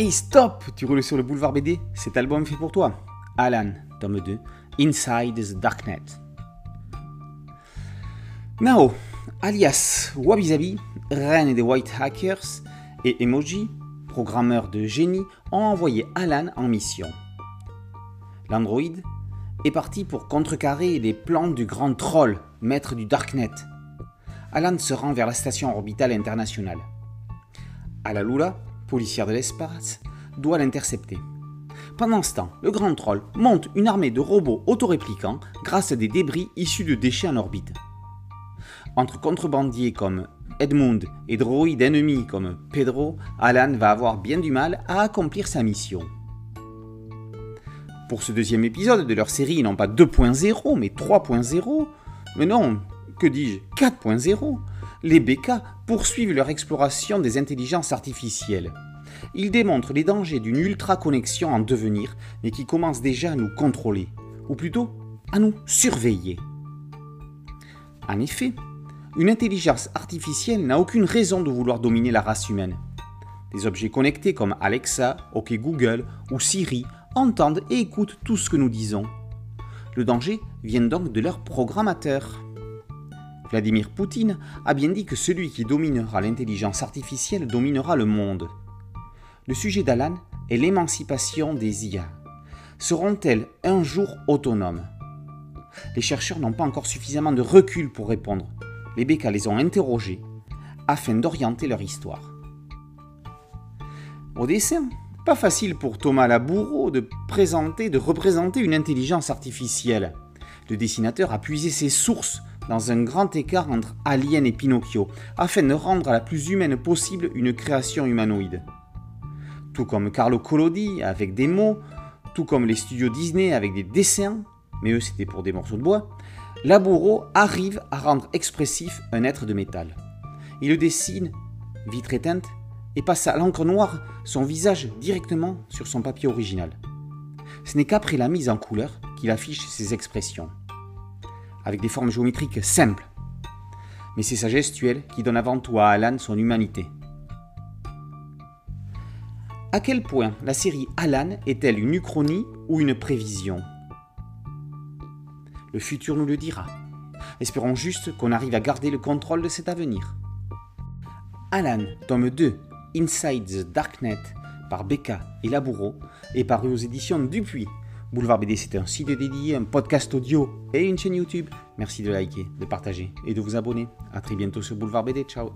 Hey stop Tu roules sur le boulevard BD Cet album fait pour toi. Alan, tome 2, Inside the Darknet. Nao, alias Wabizabi, reine des White Hackers, et Emoji, programmeur de génie, ont envoyé Alan en mission. L'androïde est parti pour contrecarrer les plans du grand troll, maître du Darknet. Alan se rend vers la station orbitale internationale. Alalula, policière de l'espace, doit l'intercepter. Pendant ce temps, le grand troll monte une armée de robots autoréplicants grâce à des débris issus de déchets en orbite. Entre contrebandiers comme Edmund et droïdes ennemis comme Pedro, Alan va avoir bien du mal à accomplir sa mission. Pour ce deuxième épisode de leur série, non pas 2.0 mais 3.0, mais non, que dis-je, 4.0, les BK poursuivent leur exploration des intelligences artificielles. Ils démontrent les dangers d'une ultra-connexion en devenir, mais qui commence déjà à nous contrôler, ou plutôt à nous surveiller. En effet, une intelligence artificielle n'a aucune raison de vouloir dominer la race humaine. Des objets connectés comme Alexa, OK Google ou Siri entendent et écoutent tout ce que nous disons. Le danger vient donc de leurs programmateurs. Vladimir Poutine a bien dit que celui qui dominera l'intelligence artificielle dominera le monde. Le sujet d'Alan est l'émancipation des IA. Seront-elles un jour autonomes? Les chercheurs n'ont pas encore suffisamment de recul pour répondre. Les BK les ont interrogés afin d'orienter leur histoire. Au dessin, pas facile pour Thomas Laboureau de présenter, de représenter une intelligence artificielle. Le dessinateur a puisé ses sources dans un grand écart entre Alien et Pinocchio, afin de rendre à la plus humaine possible une création humanoïde. Tout comme Carlo Collodi avec des mots, tout comme les studios Disney avec des dessins, mais eux c'était pour des morceaux de bois, Laboureau arrive à rendre expressif un être de métal. Il le dessine, vitre éteinte, et passe à l'encre noire son visage directement sur son papier original. Ce n'est qu'après la mise en couleur qu'il affiche ses expressions, avec des formes géométriques simples. Mais c'est sa gestuelle qui donne avant tout à Alan son humanité. À quel point la série Alan est-elle une uchronie ou une prévision? Le futur nous le dira. Espérons juste qu'on arrive à garder le contrôle de cet avenir. Alan, tome 2, Inside the Darknet par Becca et Laboureau est paru aux éditions Dupuis. Boulevard BD, c'est un site dédié, un podcast audio et une chaîne YouTube. Merci de liker, de partager et de vous abonner. A très bientôt sur Boulevard BD. Ciao